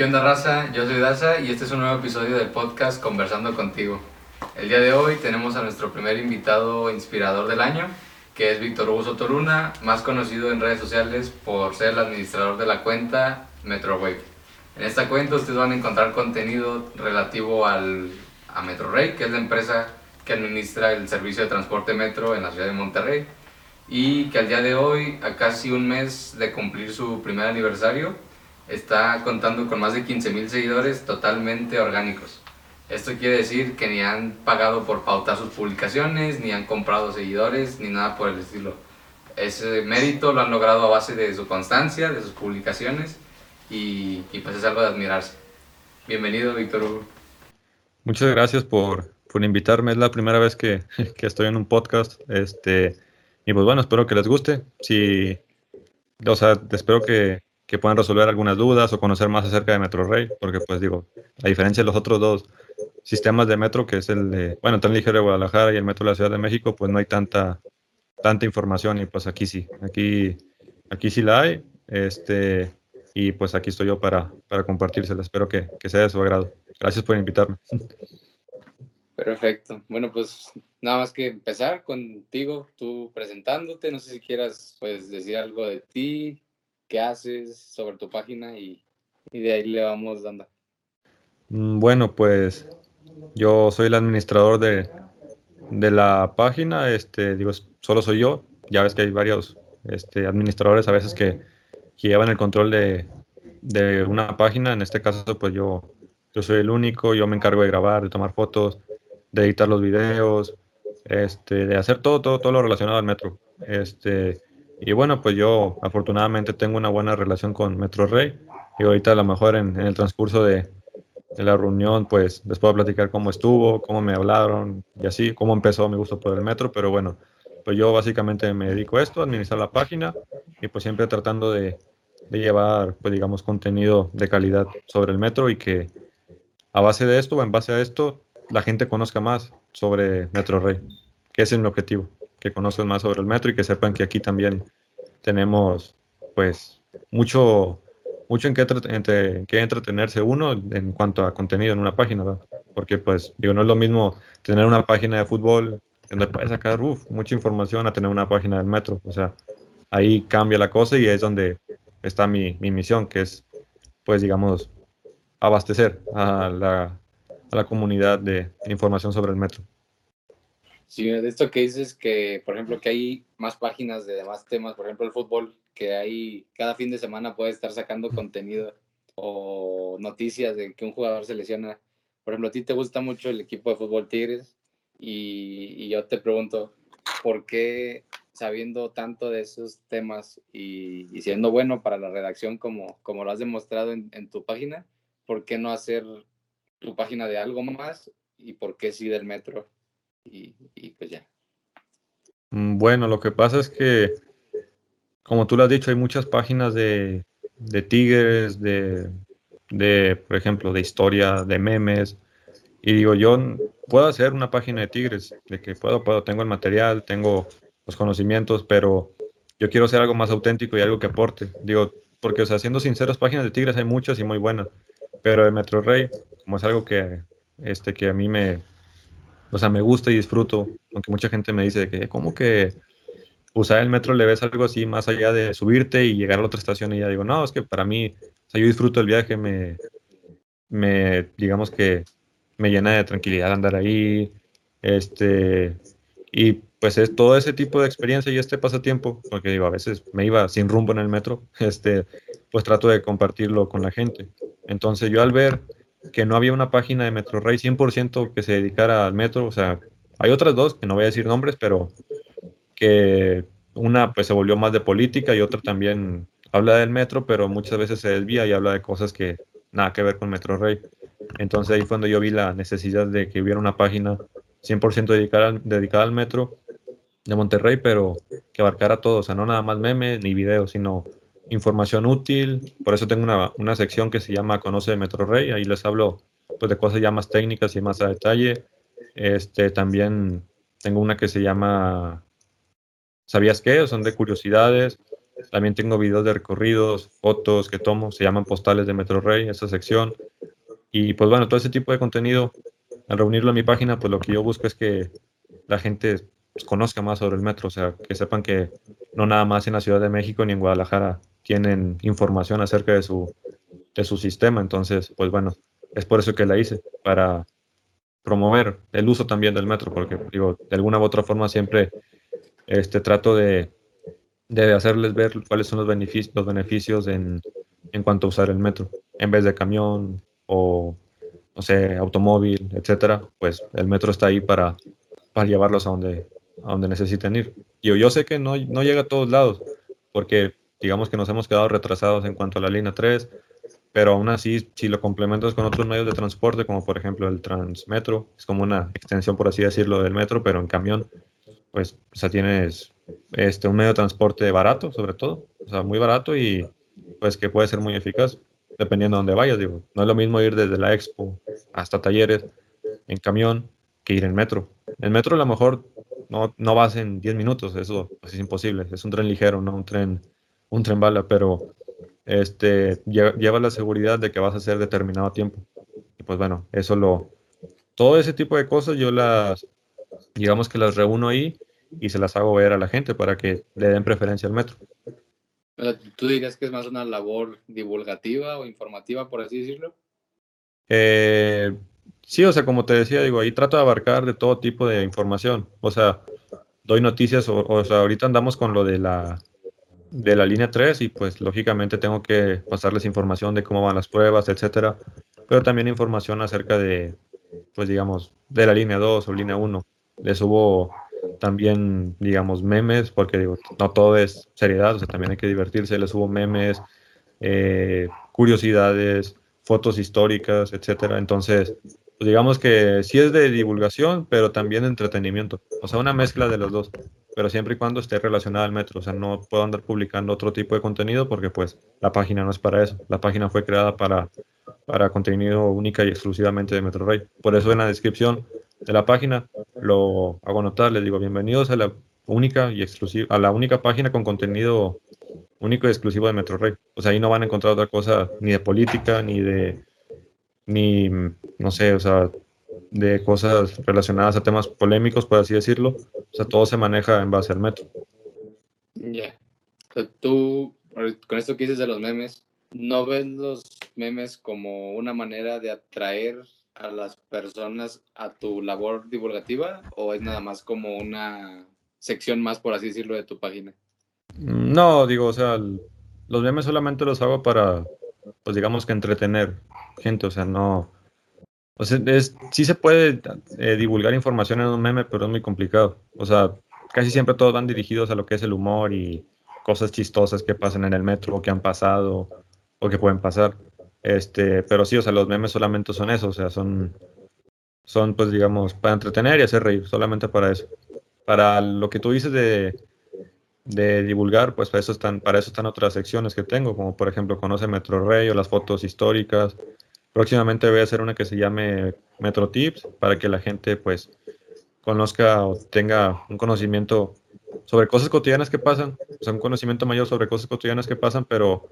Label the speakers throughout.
Speaker 1: ¿qué onda raza? Yo soy Daza y este es un nuevo episodio del podcast Conversando contigo. El día de hoy tenemos a nuestro primer invitado inspirador del año, que es Víctor Hugo Sotoruna, más conocido en redes sociales por ser el administrador de la cuenta MetroWave. En esta cuenta ustedes van a encontrar contenido relativo al, a MetroRay, que es la empresa que administra el servicio de transporte metro en la ciudad de Monterrey y que al día de hoy, a casi un mes de cumplir su primer aniversario, está contando con más de 15.000 seguidores totalmente orgánicos. Esto quiere decir que ni han pagado por pautar sus publicaciones, ni han comprado seguidores, ni nada por el estilo. Ese mérito lo han logrado a base de su constancia, de sus publicaciones, y, pues es algo de admirarse. Bienvenido, Víctor Hugo.
Speaker 2: Muchas gracias por, por invitarme. Es la primera vez que, que, estoy en un podcast. Este, y pues bueno, espero que les guste. Si, o sea, espero que, que puedan resolver algunas dudas o conocer más acerca de MetroRail, porque pues digo, a diferencia de los otros dos sistemas de metro, que es el de, bueno, el ligero de Guadalajara y el metro de la Ciudad de México, pues no hay tanta, tanta información y pues aquí sí, aquí, aquí sí la hay, este, y pues aquí estoy yo para, para compartírsela, espero que, que sea de su agrado. Gracias por invitarme.
Speaker 1: Perfecto. Bueno, pues nada más que empezar contigo, tú presentándote, no sé si quieras pues decir algo de ti, qué haces sobre tu página y, de ahí le vamos dando.
Speaker 2: Mm, bueno, pues yo soy el administrador de, la página, este, digo, solo soy yo, ya ves que hay varios este, administradores a veces que, llevan el control de, una página, en este caso pues yo, yo soy el único, yo me encargo de grabar, de tomar fotos, de editar los videos, este, de hacer todo, todo, todo lo relacionado al metro. Este, y bueno, pues yo afortunadamente tengo una buena relación con Metro Rey. Y ahorita a lo mejor en, el transcurso de, la reunión pues les puedo platicar cómo estuvo, cómo me hablaron y así, cómo empezó mi gusto por el metro, pero bueno, pues yo básicamente me dedico a esto, a administrar la página y pues siempre tratando de, llevar pues digamos contenido de calidad sobre el metro y que a base de esto o en base a esto la gente conozca más sobre Metro Rey, que es el objetivo que conozcan más sobre el metro y que sepan que aquí también tenemos pues mucho mucho en qué, entre, que entretenerse uno en cuanto a contenido en una página, porque pues digo, no es lo mismo tener una página de fútbol donde puedes sacar mucha información a tener una página del metro, o sea, ahí cambia la cosa y es donde está mi, mi misión, que es pues digamos abastecer a la, a la comunidad de información sobre el metro.
Speaker 1: Sí, de esto que dices que, por ejemplo, que hay más páginas de demás temas, por ejemplo, el fútbol, que hay cada fin de semana puede estar sacando contenido o noticias de que un jugador se lesiona. Por ejemplo, a ti te gusta mucho el equipo de fútbol Tigres y, yo te pregunto, ¿por qué sabiendo tanto de esos temas y, siendo bueno para la redacción como, como lo has demostrado en, en tu página, ¿por qué no hacer tu página de algo más y por qué sí del metro? Y, pues ya.
Speaker 2: Mm, bueno, lo que pasa es que, como tú lo has dicho, hay muchas páginas de, de tigres, de, de, por ejemplo, de historia, de memes. Y digo, yo puedo hacer una página de tigres, de que puedo, puedo, tengo el material, tengo los conocimientos, pero yo quiero hacer algo más auténtico y algo que aporte. Digo, porque, o sea, siendo sinceros, páginas de tigres hay muchas y muy buenas, pero de Metro Rey, como es algo que, este, que a mí me, o sea, me gusta y disfruto, aunque mucha gente me dice que, ¿cómo que usar el metro le ves algo así más allá de subirte y llegar a otra estación? Y ya digo, no, es que para mí, o sea, yo disfruto el viaje, me, me digamos que me llena de tranquilidad andar ahí, este, y pues es todo ese tipo de experiencia y este pasatiempo, porque digo, a veces me iba sin rumbo en el metro, este, pues trato de compartirlo con la gente. Entonces yo al ver que no había una página de MetroRay 100% que se dedicara al metro. O sea, hay otras dos, que no voy a decir nombres, pero que una pues se volvió más de política y otra también habla del metro, pero muchas veces se desvía y habla de cosas que nada que ver con MetroRay. Entonces ahí fue cuando yo vi la necesidad de que hubiera una página 100% dedicada dedicada al metro de Monterrey, pero que abarcara todo, o sea, no nada más memes ni videos, sino información útil. Por eso tengo una, una sección que se llama Conoce Metro Rey. Ahí les hablo pues, de cosas ya más técnicas y más a detalle. Este, también tengo una que se llama ¿Sabías qué? Son de curiosidades. También tengo videos de recorridos, fotos que tomo, se llaman postales de Metro Rey, esa sección. Y pues bueno, todo ese tipo de contenido, al reunirlo en mi página, pues lo que yo busco es que la gente pues, conozca más sobre el metro, o sea, que sepan que no nada más en la Ciudad de México ni en Guadalajara tienen información acerca de su, de su sistema. Entonces, pues bueno, es por eso que la hice, para promover el uso también del metro, porque digo, de alguna u otra forma siempre este, trato de, de hacerles ver cuáles son los beneficios, los beneficios en, en cuanto a usar el metro, en vez de camión o, no sé, automóvil, etcétera, pues el metro está ahí para, para llevarlos a donde, a donde necesiten ir. Yo, yo sé que no, no llega a todos lados, porque digamos que nos hemos quedado retrasados en cuanto a la línea 3, pero aún así, si lo complementas con otros medios de transporte, como por ejemplo el Transmetro, es como una extensión, por así decirlo, del metro, pero en camión, pues o tienes este, un medio de transporte barato, sobre todo, o sea, muy barato y pues que puede ser muy eficaz, dependiendo de dónde vayas, digo. No es lo mismo ir desde la expo hasta talleres en camión que ir en metro. En metro a lo mejor no, no vas en 10 minutos, eso es imposible, es un tren ligero, no un tren, un tren bala, pero este, lleva la seguridad de que vas a hacer determinado tiempo. Y pues bueno, eso lo, todo ese tipo de cosas yo las, digamos que las reúno ahí y se las hago ver a la gente para que le den preferencia al metro.
Speaker 1: ¿Tú dirías que es más una labor divulgativa o informativa, por así decirlo?
Speaker 2: Eh, sí, o sea, como te decía, digo, ahí trato de abarcar de todo tipo de información. O sea, doy noticias, o, o sea, ahorita andamos con lo de la, de la línea 3 y pues lógicamente tengo que pasarles información de cómo van las pruebas, etcétera, pero también información acerca de, pues digamos, de la línea 2 o línea 1. Les subo también, digamos, memes, porque digo, no todo es seriedad, o sea, también hay que divertirse, les subo memes, eh, curiosidades, fotos históricas, etcétera. Entonces, digamos que sí es de divulgación, pero también de entretenimiento, o sea, una mezcla de los dos pero siempre y cuando esté relacionada al metro. O sea, no puedo andar publicando otro tipo de contenido porque pues la página no es para eso. La página fue creada para, para contenido única y exclusivamente de Metro Rey. Por eso en la descripción de la página lo hago notar, les digo bienvenidos a la única y exclusiva, a la única página con contenido único y exclusivo de Metro Rey. O sea, ahí no van a encontrar otra cosa ni de política, ni de, ni, no sé, o sea, de cosas relacionadas a temas polémicos, por así decirlo. O sea, todo se maneja en base al metro.
Speaker 1: Ya. Tú, con esto que dices de los memes, ¿no ves los memes como una manera de atraer a las personas a tu labor divulgativa o es nada más como una sección más, por así decirlo, de tu página?
Speaker 2: No, digo, o sea, los memes solamente los hago para, pues digamos que entretener gente, o sea, no, o sea, es, sí se puede eh, divulgar información en un meme, pero es muy complicado. O sea, casi siempre todos van dirigidos a lo que es el humor y cosas chistosas que pasan en el metro o que han pasado o que pueden pasar. Este, pero sí, o sea, los memes solamente son eso, o sea, son, son pues digamos, para entretener y hacer reír, solamente para eso. Para lo que tú dices de, de divulgar, pues para eso están, para eso están otras secciones que tengo, como por ejemplo Conoce Metro Rey o las fotos históricas, Próximamente voy a hacer una que se llame Metro Tips para que la gente pues conozca o tenga un conocimiento sobre cosas cotidianas que pasan, o sea, un conocimiento mayor sobre cosas cotidianas que pasan, pero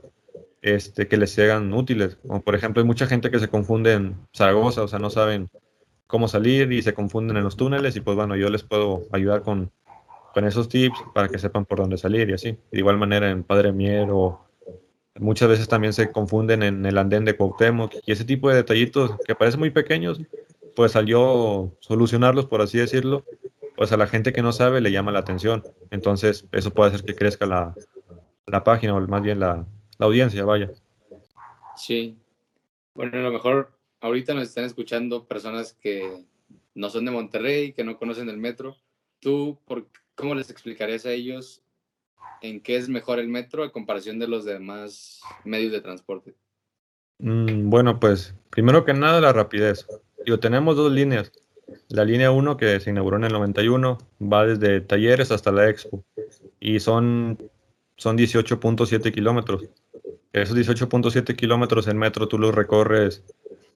Speaker 2: este, que les sean útiles. Como por ejemplo, hay mucha gente que se confunde en Zaragoza, o sea, no saben cómo salir y se confunden en los túneles y pues bueno, yo les puedo ayudar con, con esos tips para que sepan por dónde salir y así. De igual manera en Padre Mier o Muchas veces también se confunden en el andén de Cuauhtémoc y ese tipo de detallitos que parecen muy pequeños, pues salió solucionarlos, por así decirlo, pues a la gente que no sabe le llama la atención. Entonces, eso puede hacer que crezca la, la página o más bien la, la, audiencia, vaya.
Speaker 1: Sí. Bueno, a lo mejor ahorita nos están escuchando personas que no son de Monterrey, que no conocen el metro. ¿Tú por, cómo les explicarías a ellos en qué es mejor el metro a comparación de los demás medios de transporte?
Speaker 2: Mm, bueno, pues primero que nada la rapidez. Yo tenemos dos líneas. La línea 1 que se inauguró en el 91 va desde Talleres hasta la Expo y son, son 18.7 kilómetros. Esos 18.7 kilómetros en metro tú los recorres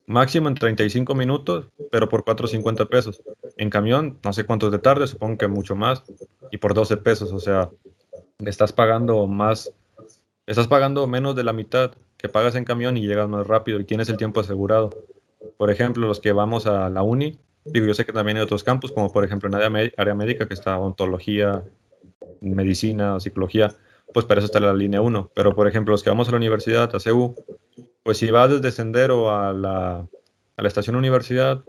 Speaker 2: máximo en 35 minutos, pero por 4.50 pesos. En camión, no sé cuántos de tarde, supongo que mucho más, y por 12 pesos. O sea, estás pagando más estás pagando menos de la mitad que pagas en camión y llegas más rápido y tienes el tiempo asegurado. Por ejemplo, los que vamos a la uni, digo, yo sé que también hay otros campus, como por ejemplo en área, área médica, que está ontología, medicina, psicología, pues para eso está la línea 1. Pero por ejemplo, los que vamos a la universidad, a CEU, pues si vas desde Sendero a la, a la estación universidad,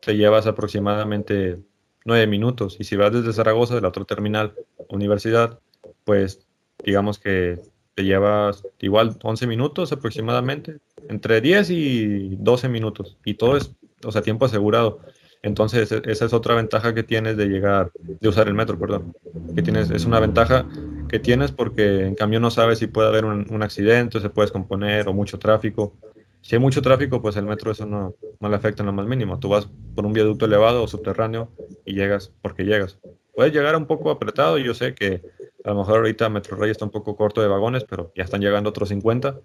Speaker 2: te llevas aproximadamente 9 minutos. Y si vas desde Zaragoza, de la otra terminal, universidad, pues digamos que te llevas igual 11 minutos aproximadamente, entre 10 y 12 minutos. Y todo es, o sea, tiempo asegurado. Entonces, e, esa es otra ventaja que tienes de llegar, de usar el metro, perdón. Que tienes, es una ventaja que tienes porque en cambio no sabes si puede haber un, accidente, se puede descomponer o mucho tráfico. Si hay mucho tráfico, pues el metro eso no, no le afecta en lo más mínimo. Tú vas por un viaducto elevado o subterráneo y llegas porque llegas. Puedes llegar un poco apretado yo sé que a lo mejor ahorita Metro Rey está un poco corto de vagones, pero ya están llegando otros 50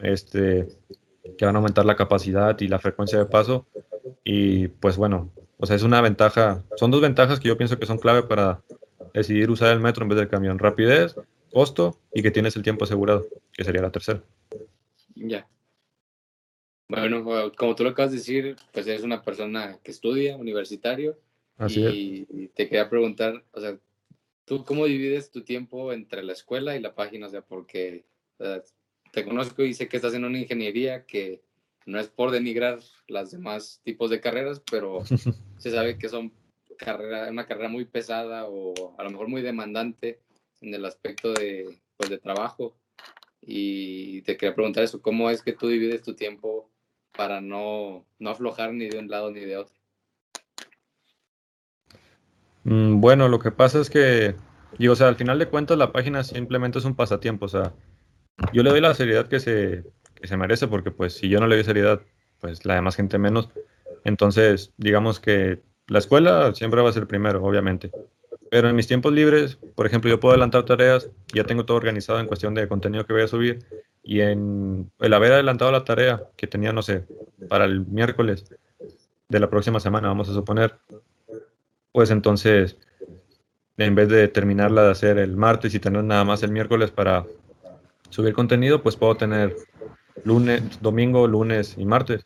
Speaker 2: este, que van a aumentar la capacidad y la frecuencia de paso. Y pues bueno, o sea, es una ventaja, son dos ventajas que yo pienso que son clave para decidir usar el metro en vez del camión. Rapidez, costo y que tienes el tiempo asegurado, que sería la tercera.
Speaker 1: Ya. Bueno, como tú lo acabas de decir, pues eres una persona que estudia, universitario. Así y, y te quería preguntar, o sea, ¿Tú cómo divides tu tiempo entre la escuela y la página? O sea, porque te conozco y sé que estás en una ingeniería que no es por denigrar las demás tipos de carreras, pero se sabe que son carrera, una carrera muy pesada o a lo mejor muy demandante en el aspecto de, pues, de trabajo. Y te quería preguntar eso, ¿cómo es que tú divides tu tiempo para no, no aflojar ni de un lado ni de otro?
Speaker 2: Mm, bueno, lo que pasa es que, digo, o sea, al final de cuentas la página simplemente es un pasatiempo, o sea, yo le doy la seriedad que se, que se merece, porque pues si yo no le doy seriedad, pues la demás gente menos. Entonces, digamos que la escuela siempre va a ser primero, obviamente. Pero en mis tiempos libres, por ejemplo, yo puedo adelantar tareas, ya tengo todo organizado en cuestión de contenido que voy a subir, y en el haber adelantado la tarea que tenía, no sé, para el miércoles de la próxima semana, vamos a suponer, pues entonces, en vez de terminarla de hacer el martes y tener nada más el miércoles para subir contenido, pues puedo tener lunes, domingo, lunes y martes.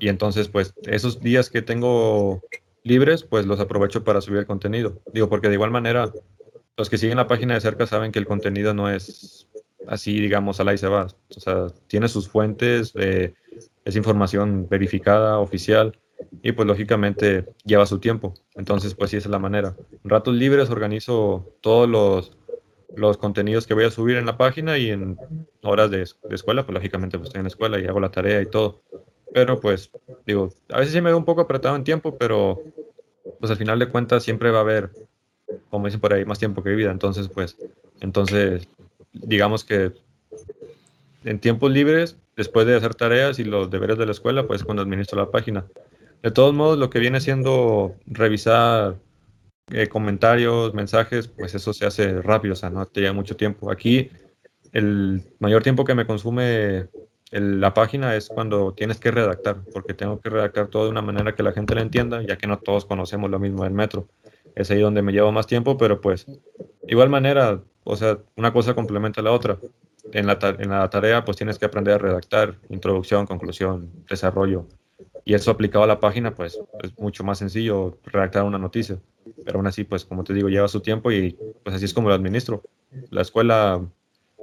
Speaker 2: Y entonces, pues esos días que tengo libres, pues los aprovecho para subir el contenido. Digo, porque de igual manera, los que siguen la página de cerca saben que el contenido no es así, digamos, al ahí se va. O sea, tiene sus fuentes, eh, es información verificada, oficial y pues lógicamente lleva su tiempo. Entonces, pues sí, esa es la manera. En ratos libres organizo todos los, los contenidos que voy a subir en la página y en horas de, de, escuela, pues lógicamente pues estoy en la escuela y hago la tarea y todo. Pero pues, digo, a veces sí me veo un poco apretado en tiempo, pero pues al final de cuentas siempre va a haber, como dicen por ahí, más tiempo que vida. Entonces, pues, entonces, digamos que en tiempos libres, después de hacer tareas y los deberes de la escuela, pues cuando administro la página. De todos modos, lo que viene siendo revisar eh, comentarios, mensajes, pues eso se hace rápido, o sea, no te lleva mucho tiempo. Aquí el mayor tiempo que me consume la página es cuando tienes que redactar, porque tengo que redactar todo de una manera que la gente lo entienda, ya que no todos conocemos lo mismo del metro. Es ahí donde me lleva más tiempo, pero pues, igual manera, o sea, una cosa complementa a la otra. En la, en la tarea, pues tienes que aprender a redactar, introducción, conclusión, desarrollo, y eso aplicado a la página, pues es mucho más sencillo redactar una noticia. Pero aún así, pues como te digo, lleva su tiempo y pues así es como lo administro. La escuela,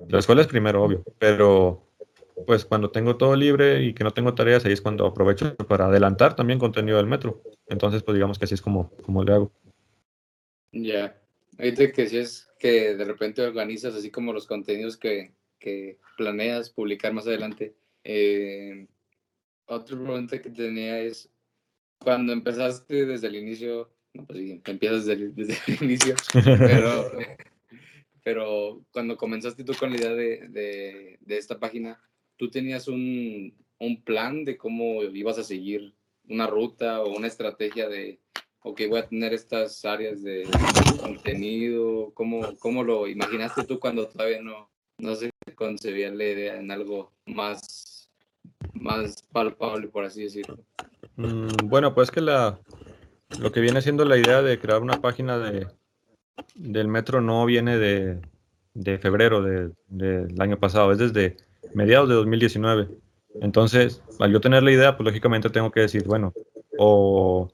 Speaker 2: la escuela es primero, obvio, pero pues cuando tengo todo libre y que no tengo tareas, ahí es cuando aprovecho para adelantar también contenido del metro. Entonces, pues digamos que así es como, como le hago.
Speaker 1: Ya, ahorita que si es que de repente organizas así como los contenidos que, que planeas publicar más adelante. Eh, otra pregunta que tenía es, cuando empezaste desde el inicio, no, pues sí, empiezas desde el, desde el inicio, pero, pero cuando comenzaste tú con la idea de, de, de esta página, ¿tú tenías un, un, plan de cómo ibas a seguir una ruta o una estrategia de, ok, voy a tener estas áreas de contenido? ¿Cómo, cómo lo imaginaste tú cuando todavía no, no se concebía la idea en algo más más palpable, por así decirlo.
Speaker 2: Mm, bueno, pues que la, lo que viene siendo la idea de crear una página de, del metro no viene de, de febrero del año pasado, es desde mediados de 2019. Entonces, al yo tener la idea, pues lógicamente tengo que decir, bueno, o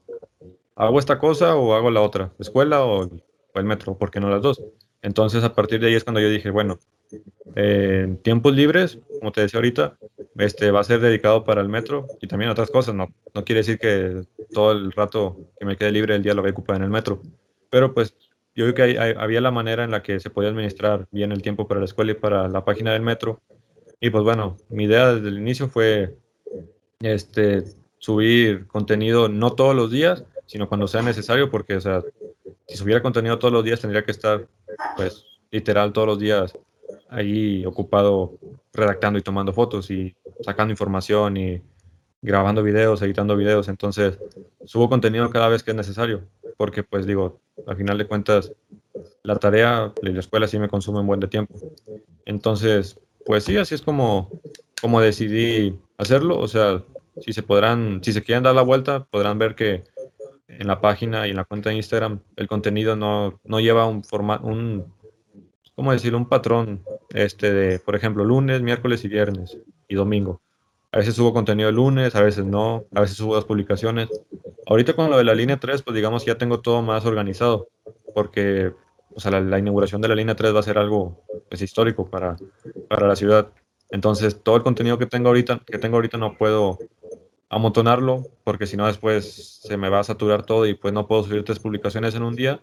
Speaker 2: hago esta cosa o hago la otra, escuela o, el metro, porque no las dos. Entonces, a partir de ahí es cuando yo dije, bueno, en tiempos libres, como te decía ahorita, este va a ser dedicado para el metro y también otras cosas. No, no quiere decir que todo el rato que me quede libre el día lo voy a ocupar en el metro. Pero pues yo creo que había la manera en la que se podía administrar bien el tiempo para la escuela y para la página del metro. Y pues bueno, mi idea desde el inicio fue este, subir contenido no todos los días, sino cuando sea necesario, porque, o sea, si subiera contenido todos los días tendría que estar, pues, literal todos los días ahí ocupado redactando y tomando fotos y sacando información y grabando videos, editando videos. Entonces, subo contenido cada vez que es necesario, porque, pues, digo, al final de cuentas, la tarea de la escuela sí me consume un buen de tiempo. Entonces, pues sí, así es como, como decidí hacerlo. O sea, si se podrán, si se quieren dar la vuelta, podrán ver que en la página y en la cuenta de Instagram el contenido no, no lleva un formato, un, ¿cómo decirlo? Un patrón este de, por ejemplo, lunes, miércoles y viernes y domingo. A veces subo contenido el lunes, a veces no, a veces subo las publicaciones. Ahorita con lo de la línea 3, pues digamos ya tengo todo más organizado, porque o sea, la, inauguración de la línea 3 va a ser algo pues, histórico para, para la ciudad. Entonces, todo el contenido que tengo ahorita, que tengo ahorita no puedo amontonarlo, porque si no después se me va a saturar todo y pues no puedo subir tres publicaciones en un día,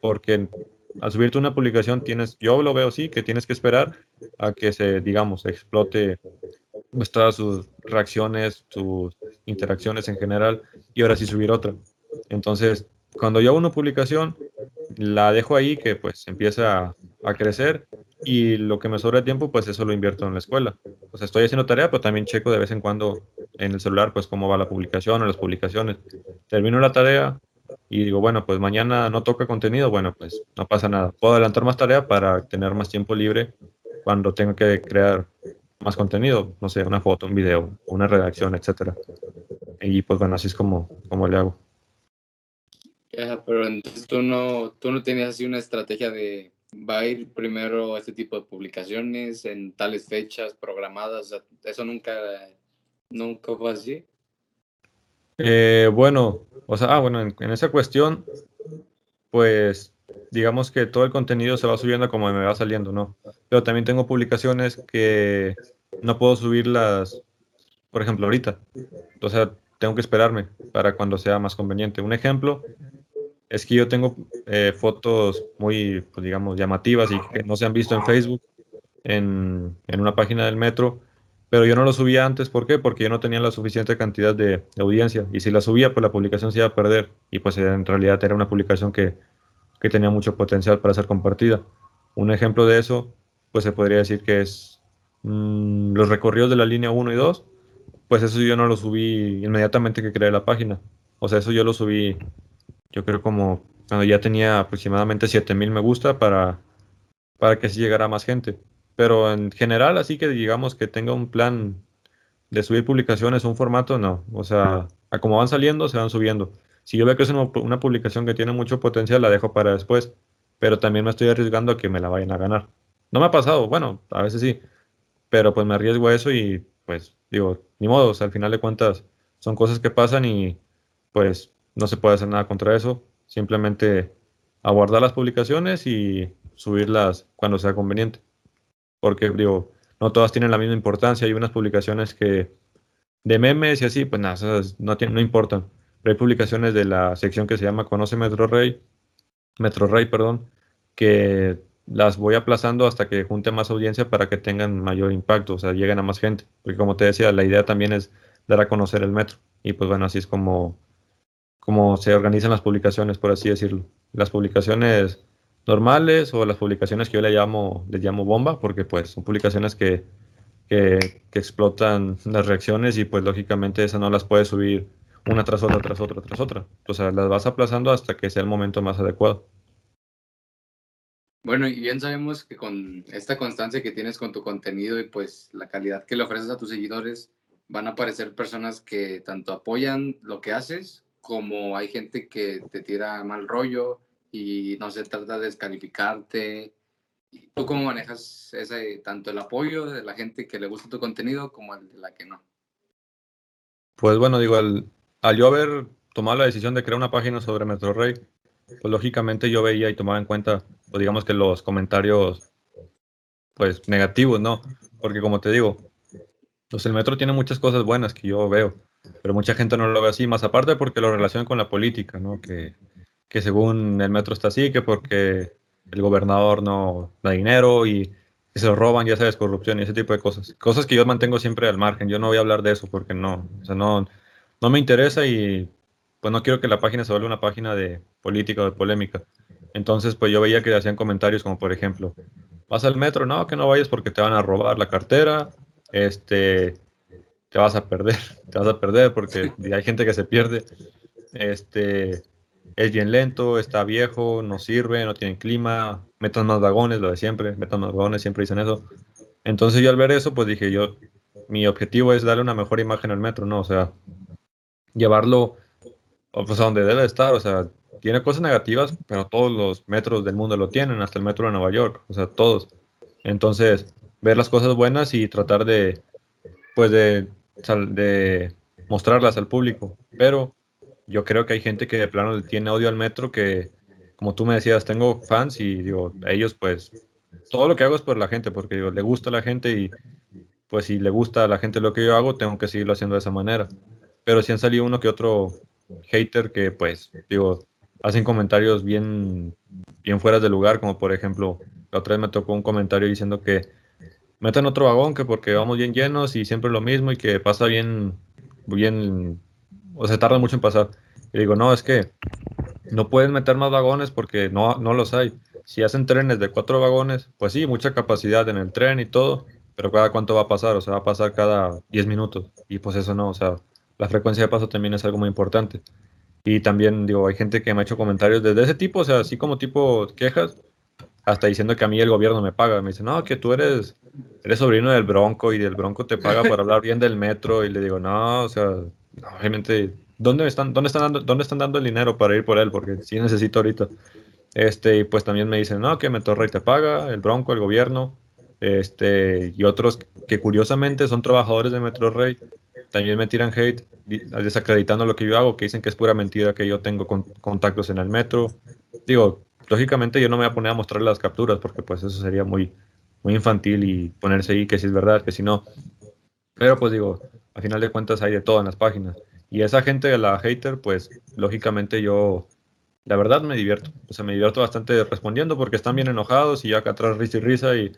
Speaker 2: porque al subirte una publicación tienes, yo lo veo así, que tienes que esperar a que se, digamos, explote pues, todas sus reacciones, sus interacciones en general, y ahora sí subir otra. Entonces, cuando yo hago una publicación, la dejo ahí que pues empieza a, crecer y lo que me sobra de tiempo pues eso lo invierto en la escuela. Sea, estoy haciendo tarea, pero también checo de vez en cuando en el celular pues cómo va la publicación o las publicaciones. Termino la tarea y digo, bueno, pues mañana no toca contenido, bueno, pues no pasa nada. Puedo adelantar más tarea para tener más tiempo libre cuando tenga que crear más contenido, no sé, una foto, un video, una redacción, etcétera. Y pues bueno, así es como, como le hago
Speaker 1: pero entonces tú no, tú no tenías así una estrategia de va a ir primero este tipo de publicaciones en tales fechas programadas, eso nunca, nunca fue así.
Speaker 2: Eh, bueno, o sea, ah, bueno, en, esa cuestión, pues digamos que todo el contenido se va subiendo como me va saliendo, ¿no? Pero también tengo publicaciones que no puedo subirlas, por ejemplo, ahorita. O sea, tengo que esperarme para cuando sea más conveniente. Un ejemplo es que yo tengo eh, fotos muy, pues, digamos, llamativas y que no se han visto en Facebook, en, en, una página del metro, pero yo no lo subía antes. ¿Por qué? Porque yo no tenía la suficiente cantidad de, audiencia. Y si la subía, pues la publicación se iba a perder. Y pues en realidad era una publicación que, que tenía mucho potencial para ser compartida. Un ejemplo de eso, pues se podría decir que es mm, los recorridos de la línea 1 y 2. Pues eso yo no lo subí inmediatamente que creé la página. O sea, eso yo lo subí yo creo como cuando ya tenía aproximadamente 7000 me gusta para, para que se llegara más gente. Pero en general, así que digamos que tenga un plan de subir publicaciones, un formato, no. O sea, a como van saliendo, se van subiendo. Si yo veo que es una, una, publicación que tiene mucho potencial, la dejo para después. Pero también me estoy arriesgando a que me la vayan a ganar. No me ha pasado, bueno, a veces sí. Pero pues me arriesgo a eso y pues digo, ni modo, al final de cuentas son cosas que pasan y pues no se puede hacer nada contra eso, simplemente aguardar las publicaciones y subirlas cuando sea conveniente. Porque, digo, no todas tienen la misma importancia. Hay unas publicaciones que de memes y así, pues nada, no, no importan. Pero hay publicaciones de la sección que se llama Conoce Metro Rey, Metro Rey, perdón, que las voy aplazando hasta que junte más audiencia para que tengan mayor impacto, o sea, lleguen a más gente. Porque como te decía, la idea también es dar a conocer el metro. Y pues bueno, así es como cómo se organizan las publicaciones, por así decirlo. Las publicaciones normales o las publicaciones que yo le llamo, le llamo bomba, porque pues son publicaciones que, que, explotan las reacciones y pues lógicamente esas no las puedes subir una tras otra, tras otra, tras otra. O sea, las vas aplazando hasta que sea el momento más adecuado.
Speaker 1: Bueno, y bien sabemos que con esta constancia que tienes con tu contenido y pues la calidad que le ofreces a tus seguidores, van a aparecer personas que tanto apoyan lo que haces como hay gente que te tira mal rollo y no se trata de descalificarte ¿Tú cómo manejas ese, tanto el apoyo de la gente que le gusta tu contenido como el de la que no?
Speaker 2: Pues bueno, digo, al, yo haber tomado la decisión de crear una página sobre MetroRey, pues lógicamente yo veía y tomaba en cuenta, pues digamos que los comentarios, pues negativos, ¿no? Porque como te digo, pues el metro tiene muchas cosas buenas que yo veo, pero mucha gente no lo ve así, más aparte porque lo relacionan con la política, ¿no? Que, que según el metro está así, que porque el gobernador no da dinero y se lo roban, ya sabes, corrupción y ese tipo de cosas. Cosas que yo mantengo siempre al margen. Yo no voy a hablar de eso porque no, o sea, no, no me interesa y pues no quiero que la página se vuelva una página de política o de polémica. Entonces, pues yo veía que hacían comentarios como, por ejemplo, vas al metro, no, que no vayas porque te van a robar la cartera, este, te vas a perder, te vas a perder porque hay gente que se pierde, este, es bien lento, está viejo, no sirve, no tiene clima, metan más vagones, lo de siempre, metan más vagones, siempre dicen eso. Entonces yo al ver eso, pues dije yo, mi objetivo es darle una mejor imagen al metro, ¿no? O sea, llevarlo pues, a donde debe estar, o sea, tiene cosas negativas, pero todos los metros del mundo lo tienen, hasta el metro de Nueva York, o sea, todos. Entonces, ver las cosas buenas y tratar de, pues, de, de mostrarlas al público. Pero yo creo que hay gente que de plano tiene odio al metro que, como tú me decías, tengo fans y digo, ellos pues todo lo que hago es por la gente, porque digo, le gusta a la gente y pues si le gusta a la gente lo que yo hago, tengo que seguirlo haciendo de esa manera. Pero si han salido uno que otro hater que pues digo, hacen comentarios bien, bien fuera de lugar, como por ejemplo, la otra vez me tocó un comentario diciendo que metan otro vagón, que porque vamos bien llenos y siempre lo mismo y que pasa bien, bien o sea, tarda mucho en pasar. Y digo, no, es que no pueden meter más vagones porque no, no los hay. Si hacen trenes de cuatro vagones, pues sí, mucha capacidad en el tren y todo, pero cada cuánto va a pasar, o sea, va a pasar cada 10 minutos. Y pues eso no, o sea, la frecuencia de paso también es algo muy importante. Y también, digo, hay gente que me ha hecho comentarios desde ese tipo, o sea, así como tipo quejas, hasta diciendo que a mí el gobierno me paga. Me dice, no, que tú eres, eres sobrino del Bronco y del Bronco te paga por hablar bien del metro. Y le digo, no, o sea, obviamente, ¿dónde están, dónde están dando, dónde están dando el dinero para ir por él? Porque sí necesito ahorita. Este, y pues también me dicen, no, que Metorrey te paga, el Bronco, el gobierno, este, y otros que curiosamente son trabajadores de Metro Rey, también me tiran hate desacreditando lo que yo hago, que dicen que es pura mentira que yo tengo contactos en el metro. Digo, lógicamente yo no me voy a poner a mostrar las capturas porque pues eso sería muy, muy infantil y ponerse ahí que si es verdad, que si no. Pero pues digo, a final de cuentas hay de todo en las páginas. Y esa gente la hater, pues lógicamente yo, la verdad me divierto. O sea, me divierto bastante respondiendo porque están bien enojados y ya acá atrás risa y risa y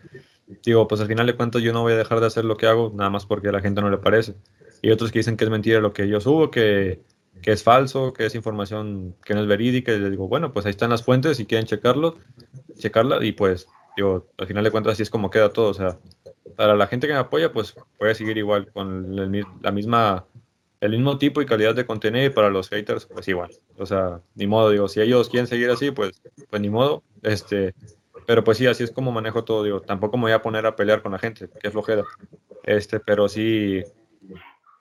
Speaker 2: digo, pues al final de cuentas yo no voy a dejar de hacer lo que hago, nada más porque a la gente no le parece. Y otros que dicen que es mentira lo que yo subo, que, que es falso, que es información que no es verídica. Y les digo, bueno, pues ahí están las fuentes, si quieren checarlo, checarla. Y pues, digo, al final de cuentas así es como queda todo. O sea, para la gente que me apoya, pues puede seguir igual, con la misma, el mismo tipo y calidad de contenido y para los haters, pues igual. O sea, ni modo, digo, si ellos quieren seguir así, pues, pues ni modo. Este, pero pues sí, así es como manejo todo, digo, tampoco me voy a poner a pelear con la gente, que es flojera. Este, pero sí,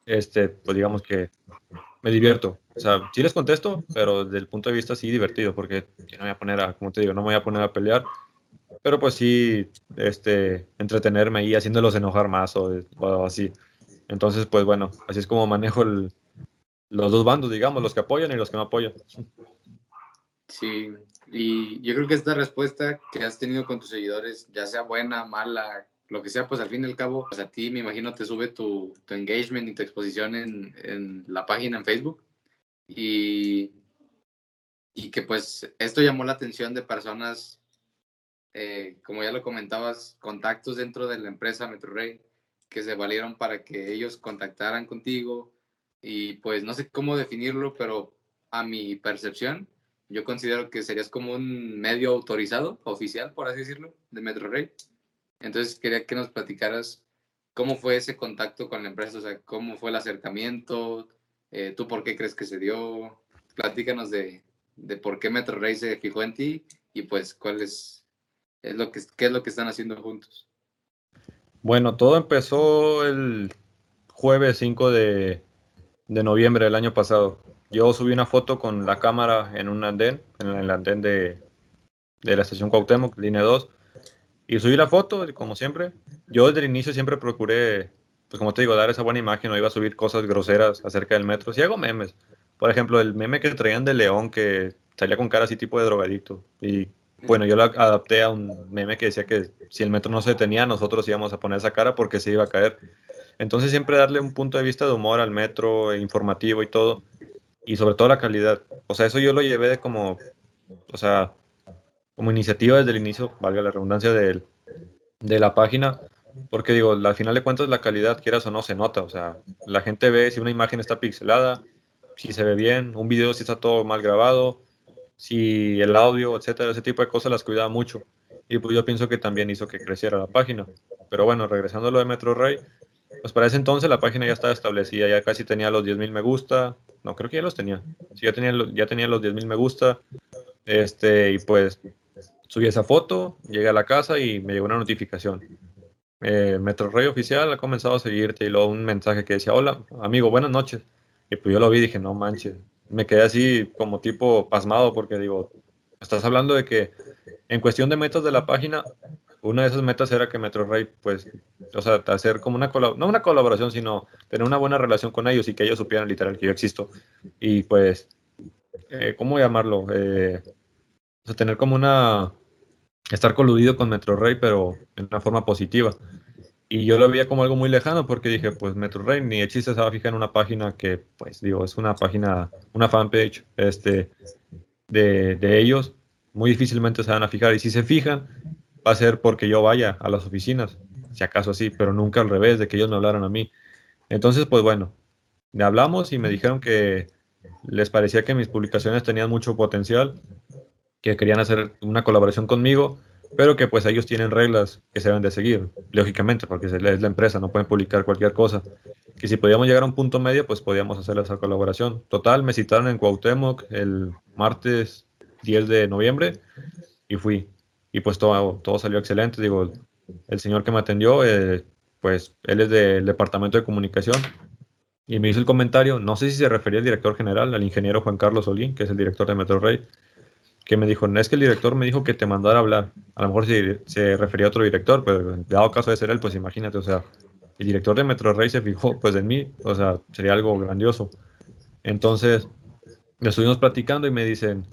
Speaker 2: este, pues digamos que me divierto. O sea, sí les contesto, pero desde el punto de vista sí divertido, porque no me voy a poner a, como te digo, no me voy a poner a pelear pero pues sí, este, entretenerme ahí haciéndolos enojar más o, así. Entonces, pues bueno, así es como manejo el, los dos bandos, digamos, los que apoyan y los que no apoyan.
Speaker 1: Sí, y yo creo que esta respuesta que has tenido con tus seguidores, ya sea buena, mala, lo que sea, pues al fin y al cabo, pues a ti me imagino te sube tu, engagement y tu exposición en, en, la página en Facebook. Y, y que pues esto llamó la atención de personas eh, como ya lo comentabas, contactos dentro de la empresa MetroRey que se valieron para que ellos contactaran contigo y pues no sé cómo definirlo, pero a mi percepción, yo considero que serías como un medio autorizado, oficial, por así decirlo, de MetroRey. Entonces quería que nos platicaras cómo fue ese contacto con la empresa, o sea, cómo fue el acercamiento, eh, tú por qué crees que se dio, platícanos de, de por qué MetroRey se fijó en ti y pues cuál es lo que, ¿Qué es lo que están haciendo juntos?
Speaker 2: Bueno, todo empezó el jueves 5 de, noviembre del año pasado. Yo subí una foto con la cámara en un andén, en el andén de, de la estación Cuauhtémoc, línea 2, Y subí la foto, como siempre. Yo desde el inicio siempre procuré, pues como te digo, dar esa buena imagen, no iba a subir cosas groseras acerca del metro. Si hago memes, por ejemplo, el meme que traían de León, que salía con cara así tipo de drogadicto. Y bueno, yo lo adapté a un meme que decía que si el metro no se detenía, nosotros íbamos a poner esa cara porque se iba a caer. Entonces siempre darle un punto de vista de humor al metro, informativo y todo, y sobre todo la calidad. O sea, eso yo lo llevé de como, o sea, como iniciativa desde el inicio, valga la redundancia, de, de la página, porque digo, al final de cuentas la calidad, quieras o no, se nota. O sea, la gente ve si una imagen está pixelada, si se ve bien, un video si está todo mal grabado, si el audio, etcétera, ese tipo de cosas las cuidaba mucho. Y pues yo pienso que también hizo que creciera la página. Pero bueno, regresando a lo de Metro Ray, pues para ese entonces la página ya estaba establecida, ya casi tenía los 10.000 me gusta. No, creo que ya los tenía. Sí, ya tenía, ya tenía los 10.000 me gusta. Este, y pues subí esa foto, llegué a la casa y me llegó una notificación. Eh, Metro Ray Oficial ha comenzado a seguirte y luego un mensaje que decía, hola, amigo, buenas noches. Y pues yo lo vi y dije, no manches. Me quedé así como tipo pasmado porque digo, estás hablando de que en cuestión de metas de la página, una de esas metas era que MetroRay, pues, o sea, hacer como una no una colaboración, sino tener una buena relación con ellos y que ellos supieran literal que yo existo. Y pues, eh, ¿cómo llamarlo? Eh, o sea, tener como una, estar coludido con MetroRay, pero en una forma positiva. Y yo lo veía como algo muy lejano porque dije, pues MetroRay ni el chiste se va a fijar en una página que, pues digo, es una página, una fanpage este, de, de ellos. Muy difícilmente se van a fijar. Y si se fijan, va a ser porque yo vaya a las oficinas, si acaso así, pero nunca al revés, de que ellos me hablaran a mí. Entonces, pues bueno, me hablamos y me dijeron que les parecía que mis publicaciones tenían mucho potencial, que querían hacer una colaboración conmigo pero que pues ellos tienen reglas que se deben de seguir, lógicamente, porque es la empresa, no pueden publicar cualquier cosa. Que si podíamos llegar a un punto medio, pues podíamos hacer esa colaboración. Total, me citaron en Cuauhtémoc el martes 10 de noviembre y fui. Y pues todo, todo salió excelente. Digo, el señor que me atendió, eh, pues él es del departamento de comunicación y me hizo el comentario, no sé si se refería al director general, al ingeniero Juan Carlos Olín, que es el director de Metro Rey que me dijo, es que el director me dijo que te mandara a hablar. A lo mejor se, se refería a otro director, pero dado caso de ser él, pues imagínate, o sea, el director de Metro Rey se fijó pues en mí, o sea, sería algo grandioso. Entonces, me estuvimos platicando y me dicen,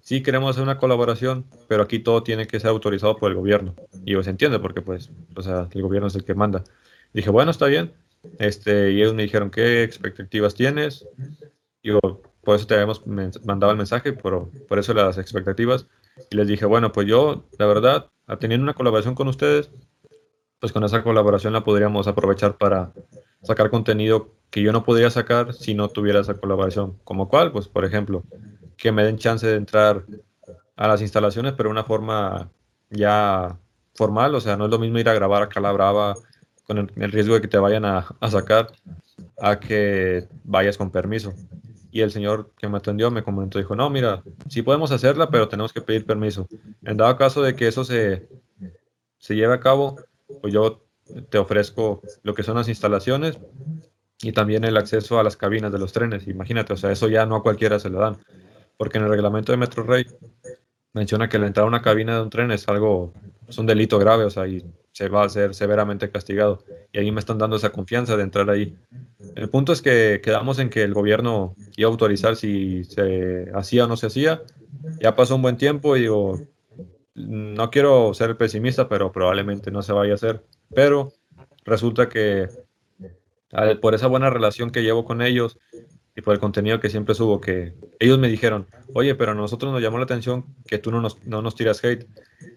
Speaker 2: sí queremos hacer una colaboración, pero aquí todo tiene que ser autorizado por el gobierno. Y yo se entiende porque pues, o sea, el gobierno es el que manda. dije, bueno, está bien. Este, y ellos me dijeron, ¿qué expectativas tienes? Y yo, por eso te habíamos mandado el mensaje, por, por eso las expectativas. Y les dije, bueno, pues yo, la verdad, teniendo una colaboración con ustedes, pues con esa colaboración la podríamos aprovechar para sacar contenido que yo no podría sacar si no tuviera esa colaboración. Como cuál, pues por ejemplo, que me den chance de entrar a las instalaciones, pero de una forma ya formal, o sea, no es lo mismo ir a grabar a Calabrava con el, riesgo de que te vayan a sacar a que vayas con permiso y el señor que me atendió me comentó, dijo, no, mira, sí podemos hacerla, pero tenemos que pedir permiso. En dado caso de que eso se, se lleve a cabo, pues yo te ofrezco lo que son las instalaciones y también el acceso a las cabinas de los trenes. Imagínate, o sea, eso ya no a cualquiera se lo dan, porque en el reglamento de Metro Rey menciona que la entrada a una cabina de un tren es algo, es un delito grave, o sea, y se va a ser severamente castigado. Y ahí me están dando esa confianza de entrar ahí. El punto es que quedamos en que el gobierno iba a autorizar si se hacía o no se hacía. Ya pasó un buen tiempo y digo, no quiero ser pesimista, pero probablemente no se vaya a hacer. Pero resulta que por esa buena relación que llevo con ellos y por el contenido que siempre subo, que ellos me dijeron, oye, pero a nosotros nos llamó la atención que tú no nos, no nos tiras hate.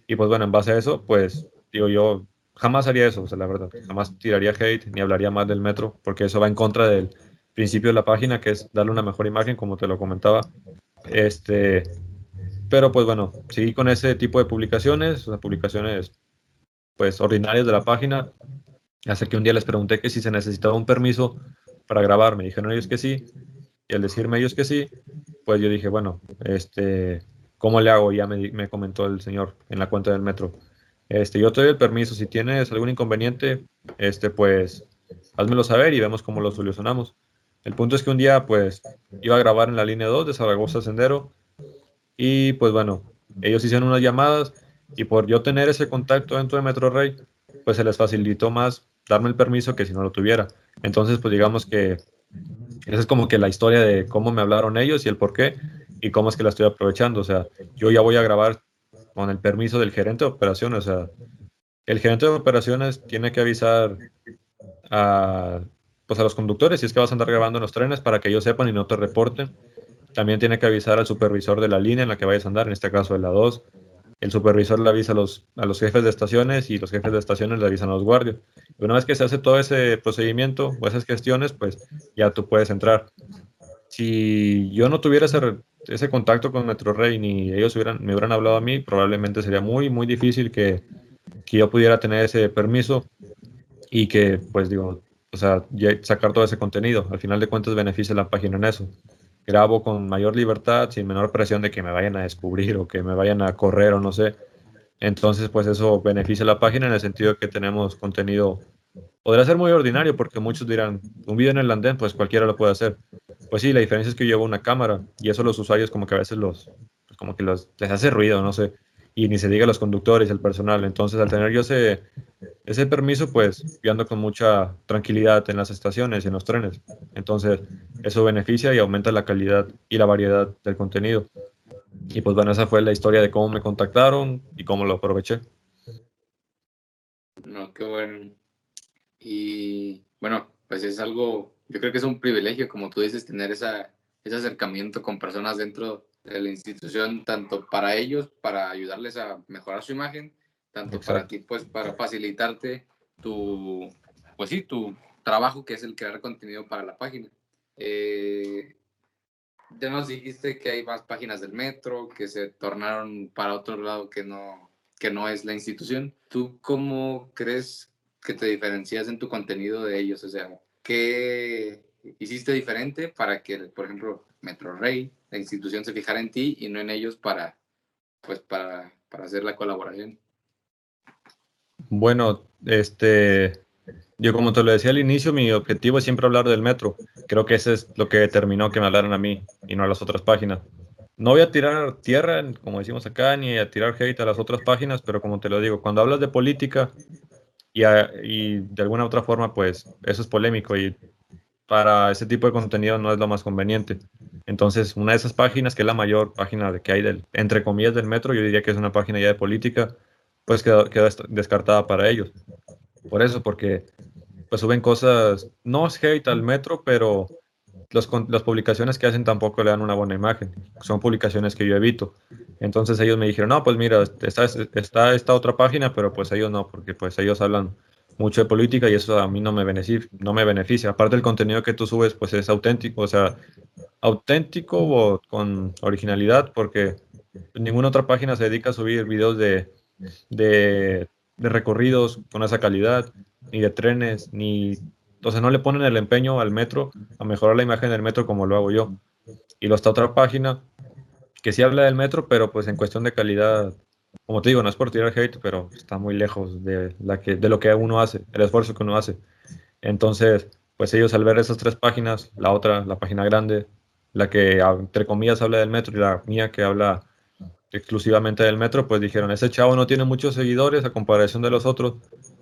Speaker 2: Y pues bueno, en base a eso, pues digo yo, jamás haría eso, o sea, la verdad, jamás tiraría hate ni hablaría más del metro, porque eso va en contra del principio de la página, que es darle una mejor imagen, como te lo comentaba. Este, pero pues bueno, seguí con ese tipo de publicaciones, o sea, publicaciones pues ordinarias de la página, hasta que un día les pregunté que si se necesitaba un permiso para grabar, me dijeron ellos que sí, y al decirme ellos que sí, pues yo dije, bueno, este, ¿cómo le hago? Ya me, me comentó el señor en la cuenta del metro este, yo te doy el permiso. Si tienes algún inconveniente, este, pues házmelo saber y vemos cómo lo solucionamos. El punto es que un día, pues, iba a grabar en la línea 2 de Zaragoza Sendero y, pues, bueno, ellos hicieron unas llamadas Y por yo tener ese contacto dentro de MetroRey, pues se les facilitó más darme el permiso que si no lo tuviera. Entonces, pues digamos que esa es como que la historia de cómo me hablaron ellos y el por qué y cómo es que la estoy aprovechando. O sea, yo ya voy a grabar con el permiso del gerente de operaciones. O sea, el gerente de operaciones tiene que avisar a, pues a los conductores si es que vas a andar grabando en los trenes para que ellos sepan y no te reporten. También tiene que avisar al supervisor de la línea en la que vayas a andar, en este caso de la 2. El supervisor le avisa a los, a los jefes de estaciones y los jefes de estaciones le avisan a los guardias. Una vez que se hace todo ese procedimiento o esas gestiones, pues ya tú puedes entrar. Si yo no tuviera ese, ese contacto con MetroRey ni ellos hubieran, me hubieran hablado a mí, probablemente sería muy, muy difícil que, que yo pudiera tener ese permiso y que, pues digo, o sea, sacar todo ese contenido. Al final de cuentas beneficia la página en eso. Grabo con mayor libertad, sin menor presión de que me vayan a descubrir o que me vayan a correr o no sé. Entonces, pues eso beneficia la página en el sentido de que tenemos contenido. Podría ser muy ordinario porque muchos dirán, un video en el andén, pues cualquiera lo puede hacer. Pues sí, la diferencia es que yo llevo una cámara y eso los usuarios como que a veces los, pues como que los, les hace ruido, no sé. Y ni se diga los conductores, el personal. Entonces, al tener yo ese, ese permiso, pues yo ando con mucha tranquilidad en las estaciones y en los trenes. Entonces, eso beneficia y aumenta la calidad y la variedad del contenido. Y pues bueno, esa fue la historia de cómo me contactaron y cómo lo aproveché.
Speaker 1: No, qué bueno. Y bueno, pues es algo, yo creo que es un privilegio, como tú dices, tener esa, ese acercamiento con personas dentro de la institución, tanto para ellos, para ayudarles a mejorar su imagen, tanto para ti, pues para facilitarte tu, pues sí, tu trabajo, que es el crear contenido para la página. Eh, ya nos dijiste que hay más páginas del metro, que se tornaron para otro lado que no, que no es la institución. ¿Tú cómo crees que te diferencias en tu contenido de ellos? O sea, ¿qué hiciste diferente para que, por ejemplo, Metro Rey, la institución se fijara en ti y no en ellos para, pues, para, para hacer la colaboración?
Speaker 2: Bueno, este, yo como te lo decía al inicio, mi objetivo es siempre hablar del metro. Creo que ese es lo que determinó que me hablaran a mí y no a las otras páginas. No voy a tirar tierra, como decimos acá, ni a tirar hate a las otras páginas, pero como te lo digo, cuando hablas de política y, de alguna otra forma, pues eso es polémico y para ese tipo de contenido no es lo más conveniente. Entonces, una de esas páginas, que es la mayor página de que hay, del, entre comillas, del metro, yo diría que es una página ya de política, pues queda, queda descartada para ellos. Por eso, porque pues suben cosas, no es hate al metro, pero los, las publicaciones que hacen tampoco le dan una buena imagen. Son publicaciones que yo evito. Entonces ellos me dijeron, no, pues mira, está, está esta otra página, pero pues ellos no, porque pues ellos hablan mucho de política y eso a mí no me beneficia, no me beneficia. Aparte el contenido que tú subes pues es auténtico, o sea, auténtico o con originalidad, porque ninguna otra página se dedica a subir videos de, de de recorridos con esa calidad, ni de trenes, ni... Sea, no le ponen el empeño al metro a mejorar la imagen del metro como lo hago yo. Y luego está otra página que sí habla del metro, pero pues en cuestión de calidad, como te digo, no es por tirar hate, pero está muy lejos de, la que, de lo que uno hace, el esfuerzo que uno hace. Entonces, pues ellos al ver esas tres páginas, la otra, la página grande, la que entre comillas habla del metro y la mía que habla exclusivamente del metro, pues dijeron, ese chavo no tiene muchos seguidores a comparación de los otros,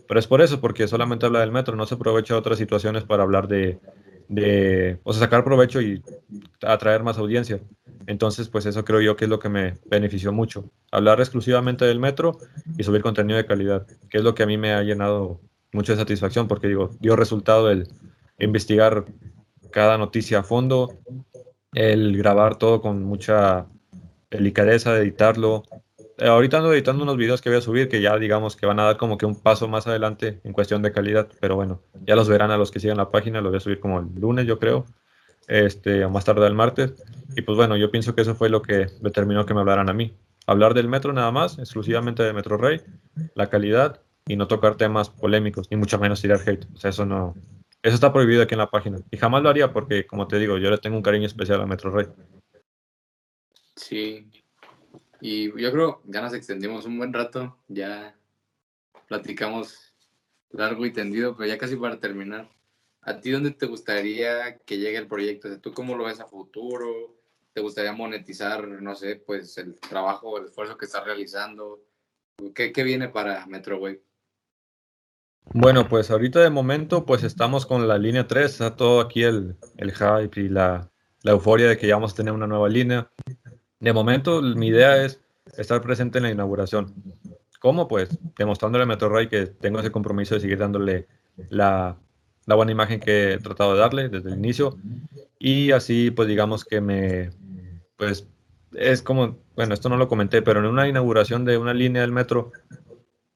Speaker 2: pero es por eso, porque solamente habla del metro, no se aprovecha otras situaciones para hablar de, de, o sea, sacar provecho y atraer más audiencia. Entonces, pues eso creo yo que es lo que me benefició mucho, hablar exclusivamente del metro y subir contenido de calidad, que es lo que a mí me ha llenado mucho de satisfacción, porque digo, dio resultado el investigar cada noticia a fondo, el grabar todo con mucha delicadeza de editarlo. Eh, ahorita ando editando unos videos que voy a subir que ya digamos que van a dar como que un paso más adelante en cuestión de calidad, pero bueno, ya los verán a los que sigan la página, los voy a subir como el lunes yo creo, este, o más tarde el martes. Y pues bueno, yo pienso que eso fue lo que determinó que me hablaran a mí. Hablar del metro nada más, exclusivamente de Metro Rey, la calidad y no tocar temas polémicos, ni mucho menos tirar hate. O sea, eso no, eso está prohibido aquí en la página. Y jamás lo haría porque, como te digo, yo le tengo un cariño especial a Metro Rey.
Speaker 1: Sí. Y yo creo, ya nos extendimos un buen rato, ya platicamos largo y tendido, pero ya casi para terminar. ¿A ti dónde te gustaría que llegue el proyecto? ¿Tú cómo lo ves a futuro? ¿Te gustaría monetizar, no sé, pues el trabajo, el esfuerzo que estás realizando? ¿Qué, qué viene para Metrowave?
Speaker 2: Bueno, pues ahorita de momento pues estamos con la línea 3, está todo aquí el, el hype y la, la, euforia de que ya vamos a tener una nueva línea. De momento mi idea es estar presente en la inauguración. ¿Cómo? Pues demostrándole a MetroRay que tengo ese compromiso de seguir dándole la, la buena imagen que he tratado de darle desde el inicio y así pues digamos que me pues es como, bueno, esto no lo comenté, pero en una inauguración de una línea del metro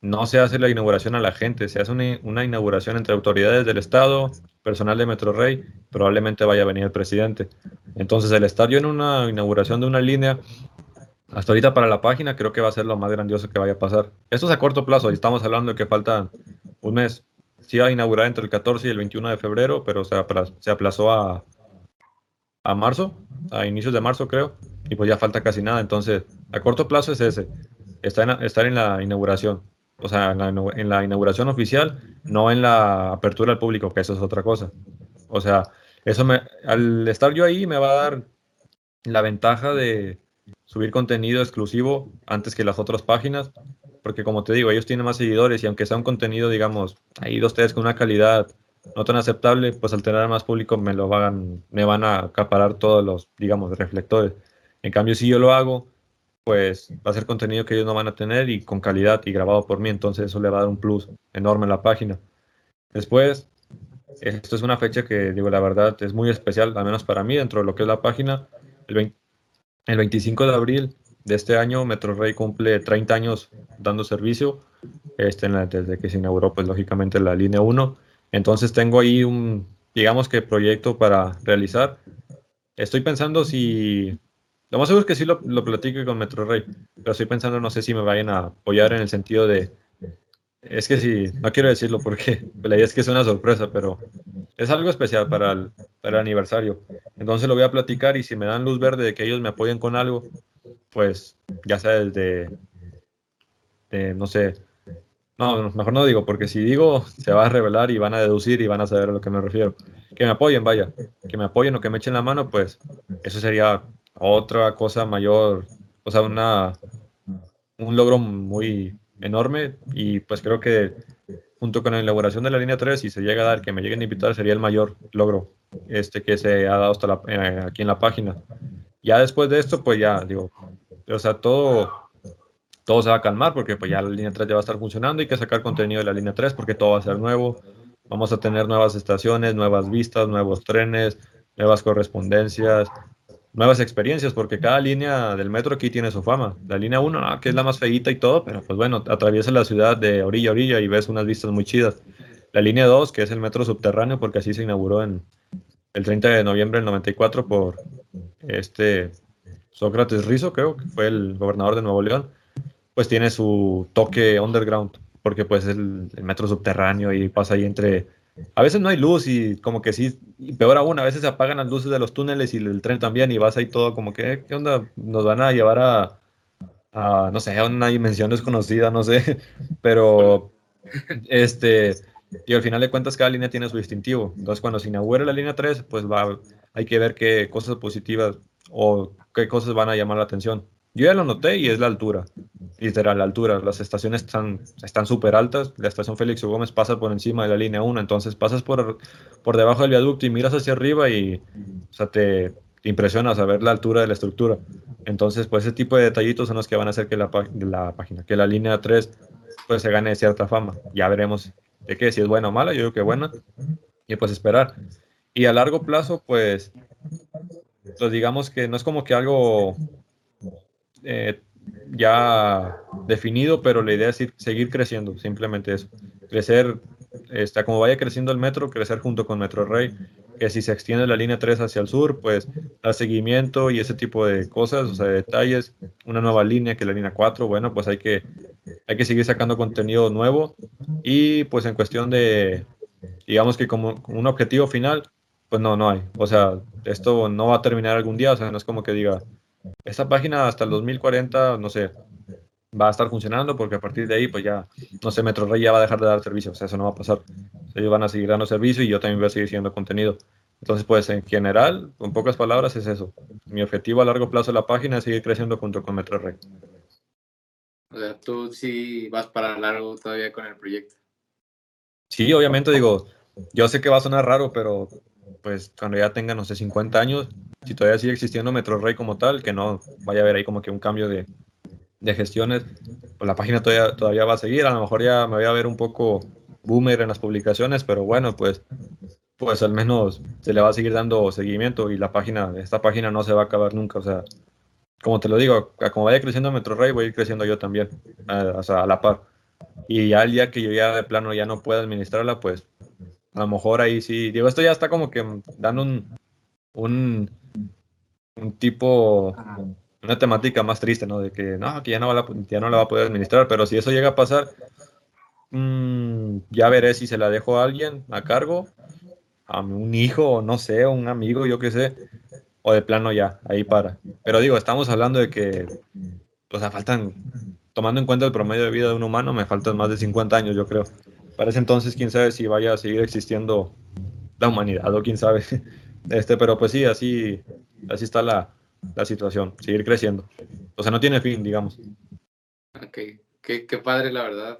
Speaker 2: no se hace la inauguración a la gente, se hace una, inauguración entre autoridades del Estado, personal de Metro Rey, probablemente vaya a venir el presidente. Entonces, el estar yo en una inauguración de una línea, hasta ahorita para la página, creo que va a ser lo más grandioso que vaya a pasar. Esto es a corto plazo, y estamos hablando de que falta un mes. Sí va a inaugurar entre el 14 y el 21 de febrero, pero se aplazó, se aplazó a, a marzo, a inicios de marzo creo, y pues ya falta casi nada. Entonces, a corto plazo es ese, en, estar en la inauguración o sea, en la, inauguración oficial, no en la apertura al público, que eso es otra cosa. O sea, eso me, al estar yo ahí me va a dar la ventaja de subir contenido exclusivo antes que las otras páginas, porque como te digo, ellos tienen más seguidores y aunque sea un contenido, digamos, ahí dos, tres con una calidad no tan aceptable, pues al tener más público me lo van, me van a acaparar todos los, digamos, reflectores. En cambio, si yo lo hago, pues va a ser contenido que ellos no van a tener y con calidad y grabado por mí, entonces eso le va a dar un plus enorme a la página. Después, esto es una fecha que, digo, la verdad es muy especial, al menos para mí, dentro de lo que es la página. El, el 25 de abril de este año, MetroRey cumple 30 años dando servicio, este, desde que se inauguró, pues lógicamente la línea 1. Entonces tengo ahí un, digamos que proyecto para realizar. Estoy pensando si lo más seguro es que sí lo, lo platique con Metro Rey, pero estoy pensando, no sé si me vayan a apoyar en el sentido de. Es que sí, no quiero decirlo porque la idea es que es una sorpresa, pero es algo especial para el, para el aniversario. Entonces lo voy a platicar y si me dan luz verde de que ellos me apoyen con algo, pues ya sea desde, de, no sé, no, mejor no digo, porque si digo, se va a revelar y van a deducir y van a saber a lo que me refiero. Que me apoyen, vaya, que me apoyen o que me echen la mano, pues eso sería otra cosa mayor, o sea, una, un logro muy enorme y pues creo que junto con la elaboración de la línea 3, si se llega a dar que me lleguen a invitar, sería el mayor logro este que se ha dado hasta eh, aquí en la página. Ya después de esto, pues ya, digo, o sea, todo, todo se va a calmar porque pues ya la línea 3 ya va a estar funcionando, hay que sacar contenido de la línea 3 porque todo va a ser nuevo, vamos a tener nuevas estaciones, nuevas vistas, nuevos trenes, nuevas correspondencias, nuevas experiencias, porque cada línea del metro aquí tiene su fama. La línea 1, que es la más feita y todo, pero pues bueno, atraviesa la ciudad de orilla a orilla y ves unas vistas muy chidas. La línea 2, que es el metro subterráneo, porque así se inauguró en el 30 de noviembre del 94 por este Sócrates Rizo, creo que fue el gobernador de Nuevo León, pues tiene su toque underground, porque pues es el metro subterráneo y pasa ahí entre a veces no hay luz y como que sí, y peor aún, a veces se apagan las luces de los túneles y el tren también y vas ahí todo como que, ¿qué onda? Nos van a llevar a, a no sé, a una dimensión desconocida, no sé, pero este, y al final de cuentas cada línea tiene su distintivo. Entonces cuando se inaugure la línea 3, pues va, hay que ver qué cosas positivas o qué cosas van a llamar la atención. Yo ya lo noté y es la altura, literal, la altura. Las estaciones están están súper altas. La estación Félix Gómez pasa por encima de la línea 1, entonces pasas por, por debajo del viaducto y miras hacia arriba y o sea, te, impresiona saber la altura de la estructura. Entonces, pues ese tipo de detallitos son los que van a hacer que la, la página, que la línea 3 pues se gane cierta fama. Ya veremos de qué, si es buena o mala, yo creo que buena. Y pues esperar. Y a largo plazo, pues, pues digamos que no es como que algo eh, ya definido, pero la idea es seguir creciendo, simplemente eso. Crecer, está, como vaya creciendo el metro, crecer junto con Metro Rey, que si se extiende la línea 3 hacia el sur, pues da seguimiento y ese tipo de cosas, o sea, detalles, una nueva línea que la línea 4, bueno, pues hay que, hay que seguir sacando contenido nuevo y pues en cuestión de, digamos que como un objetivo final, pues no, no hay. O sea, esto no va a terminar algún día, o sea, no es como que diga, esta página hasta el 2040, no sé, va a estar funcionando porque a partir de ahí, pues ya, no sé, MetroRay ya va a dejar de dar servicio, o sea, eso no va a pasar. Ellos van a seguir dando servicio y yo también voy a seguir siendo contenido. Entonces, pues en general, con pocas palabras, es eso. Mi objetivo a largo plazo de la página es seguir creciendo junto con MetroRay.
Speaker 1: O sea, tú sí vas para largo todavía con el proyecto.
Speaker 2: Sí, obviamente digo, yo sé que va a sonar raro, pero pues cuando ya tenga, no sé, 50 años, si todavía sigue existiendo MetroRey como tal, que no vaya a haber ahí como que un cambio de, de gestiones, pues la página todavía, todavía va a seguir, a lo mejor ya me voy a ver un poco boomer en las publicaciones, pero bueno, pues, pues al menos se le va a seguir dando seguimiento y la página, esta página no se va a acabar nunca, o sea, como te lo digo, como vaya creciendo MetroRey, voy a ir creciendo yo también, o sea, a la par. Y ya el día que yo ya de plano ya no pueda administrarla, pues a lo mejor ahí sí, digo, esto ya está como que dando un, un, tipo, una temática más triste, ¿no? De que no, que ya no, la, ya no la va a poder administrar, pero si eso llega a pasar, mmm, ya veré si se la dejo a alguien a cargo, a un hijo, no sé, un amigo, yo qué sé, o de plano ya, ahí para. Pero digo, estamos hablando de que, o sea, faltan, tomando en cuenta el promedio de vida de un humano, me faltan más de 50 años, yo creo. Para ese entonces, quién sabe si vaya a seguir existiendo la humanidad o quién sabe. Este, pero pues sí, así, así está la, la situación, seguir creciendo. O sea, no tiene fin, digamos.
Speaker 1: Ok, qué, qué padre, la verdad.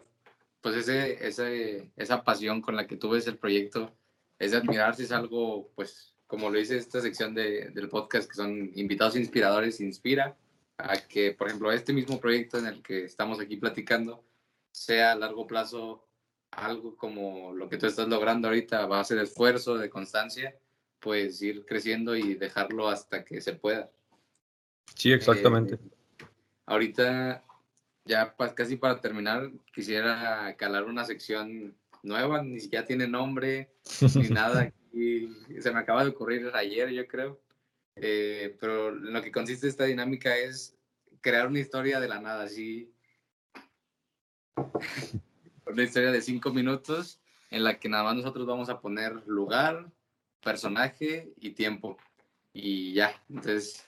Speaker 1: Pues ese, ese, esa pasión con la que tú ves el proyecto, es admirarse, es algo, pues, como lo dice esta sección de, del podcast, que son invitados inspiradores, inspira a que, por ejemplo, este mismo proyecto en el que estamos aquí platicando sea a largo plazo algo como lo que tú estás logrando ahorita a base de esfuerzo, de constancia, pues ir creciendo y dejarlo hasta que se pueda.
Speaker 2: Sí, exactamente.
Speaker 1: Eh, ahorita, ya casi para terminar, quisiera calar una sección nueva, ni siquiera tiene nombre ni nada. Y se me acaba de ocurrir ayer, yo creo. Eh, pero lo que consiste esta dinámica es crear una historia de la nada, así. una historia de cinco minutos en la que nada más nosotros vamos a poner lugar, personaje y tiempo. Y ya, entonces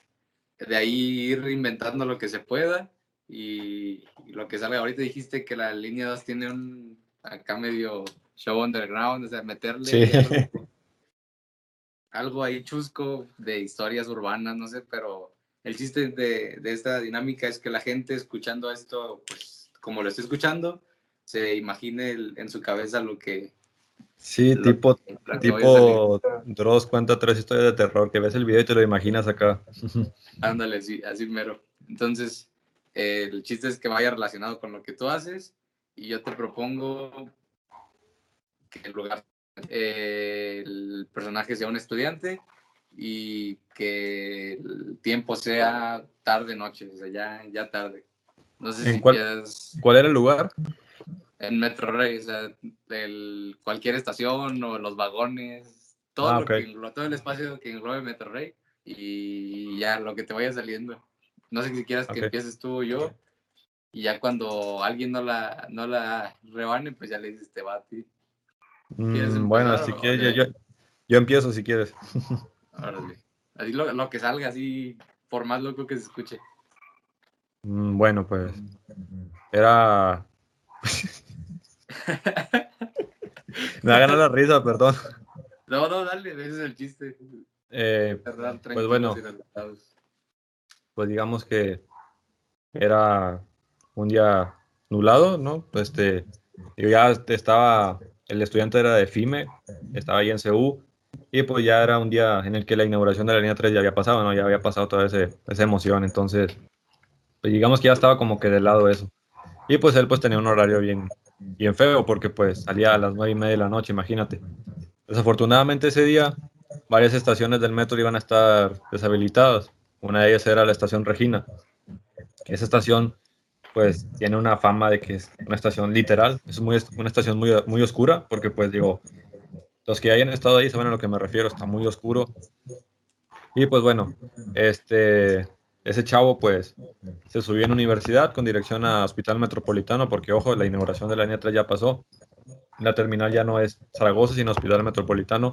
Speaker 1: de ahí ir inventando lo que se pueda y, lo que salga. Ahorita dijiste que la línea 2 tiene un acá medio show underground, o sea, meterle algo, ahí chusco de historias urbanas, no sé, pero el chiste de, de, esta dinámica es que la gente escuchando esto, pues como lo esté escuchando, se imagine en su cabeza lo que,
Speaker 2: Sí, tipo, tipo Dross cuenta tres historias de terror, que ves el video y te lo imaginas acá.
Speaker 1: Ándale, sí, así mero. Entonces, el chiste es que vaya relacionado con lo que tú haces y yo te propongo que el lugar, eh, el personaje sea un estudiante y que el tiempo sea tarde, noche, o sea, ya, ya tarde.
Speaker 2: No sé si cuál, ¿Cuál era el lugar?
Speaker 1: En Metro Rey, o sea, el, cualquier estación o los vagones, todo, ah, todo el espacio que englobe Metro Rey y ya lo que te vaya saliendo. No sé si quieras que empieces tú o yo y ya cuando alguien no la, no la rebane, pues ya le dices, te va a ti.
Speaker 2: Mm, bueno, si quieres, yo, yo, empiezo si quieres.
Speaker 1: Así lo, lo, que salga, así, por más loco que se escuche.
Speaker 2: Mm, bueno, pues era Me ha ganado la risa, perdón.
Speaker 1: No, no, dale, ese es el chiste.
Speaker 2: Eh, pues bueno, pues digamos que era un día nublado, ¿no? Este, yo ya estaba, el estudiante era de FIME, estaba ahí en CU, y pues ya era un día en el que la inauguración de la línea 3 ya había pasado, ¿no? Ya había pasado toda ese, esa emoción, entonces, pues digamos que ya estaba como que del lado de eso. Y pues él pues tenía un horario bien, bien feo porque pues salía a las nueve y media de la noche, imagínate. Desafortunadamente ese día varias estaciones del metro iban a estar deshabilitadas. Una de ellas era la estación Regina. Esa estación pues tiene una fama de que es una estación literal, es muy, una estación muy, muy oscura porque pues digo, los que hayan estado ahí saben a lo que me refiero, está muy oscuro. Y pues bueno, este, ese chavo pues se subió en universidad con dirección a Hospital Metropolitano porque ojo, la inauguración de la línea 3 ya pasó. La terminal ya no es Zaragoza, sino Hospital Metropolitano.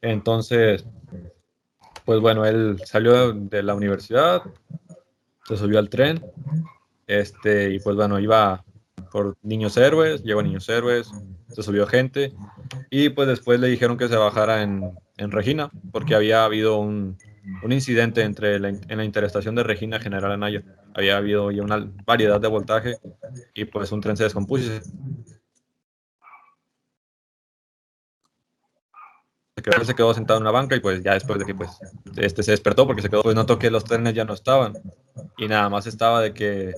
Speaker 2: Entonces, pues bueno, él salió de la universidad, se subió al tren, este, y pues bueno, iba por Niños Héroes, llegó a Niños Héroes, se subió gente, y pues después le dijeron que se bajara en, en Regina, porque había habido un, un incidente entre la, en la interestación de Regina General Anaya. Había habido ya una variedad de voltaje y pues un tren se descompuso. Se quedó, se quedó sentado en una banca y pues ya después de que pues este se despertó porque se quedó, pues notó que los trenes ya no estaban y nada más estaba de que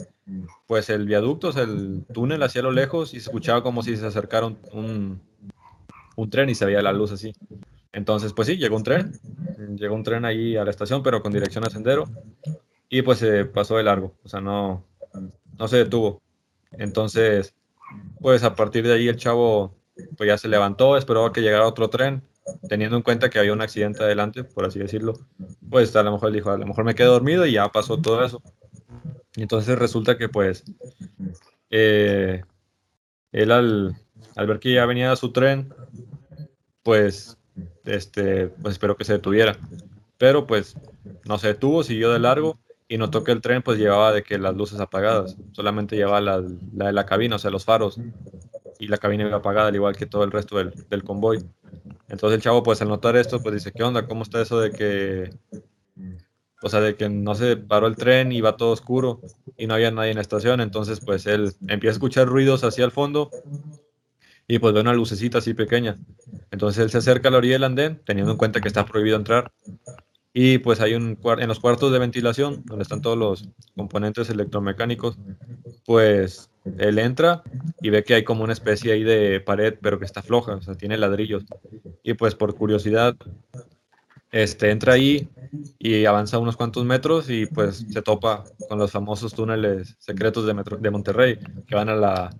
Speaker 2: pues el viaducto, el túnel hacia lo lejos y se escuchaba como si se acercara un, un tren y se veía la luz así. Entonces, pues sí, llegó un tren, llegó un tren ahí a la estación, pero con dirección a sendero, y pues se pasó de largo, o sea, no, no se detuvo. Entonces, pues a partir de ahí el chavo pues ya se levantó, esperó a que llegara otro tren, teniendo en cuenta que había un accidente adelante, por así decirlo, pues a lo mejor dijo, a lo mejor me quedé dormido y ya pasó todo eso. Y entonces resulta que pues eh, él al, al ver que ya venía su tren, pues este, pues espero que se detuviera. Pero pues no se detuvo, siguió de largo y notó que el tren pues llevaba de que las luces apagadas, solamente llevaba la, de la cabina, o sea, los faros, y la cabina iba apagada, al igual que todo el resto del, del, convoy. Entonces el chavo pues al notar esto pues dice, ¿qué onda? ¿Cómo está eso de que, o sea, de que no se paró el tren y va todo oscuro y no había nadie en la estación? Entonces pues él empieza a escuchar ruidos hacia el fondo y pues ve una lucecita así pequeña. Entonces él se acerca a la orilla del andén, teniendo en cuenta que está prohibido entrar. Y pues hay un en los cuartos de ventilación, donde están todos los componentes electromecánicos, pues él entra y ve que hay como una especie ahí de pared, pero que está floja, o sea, tiene ladrillos. Y pues por curiosidad, este, entra ahí y avanza unos cuantos metros y pues se topa con los famosos túneles secretos de, metro, de Monterrey, que van a la,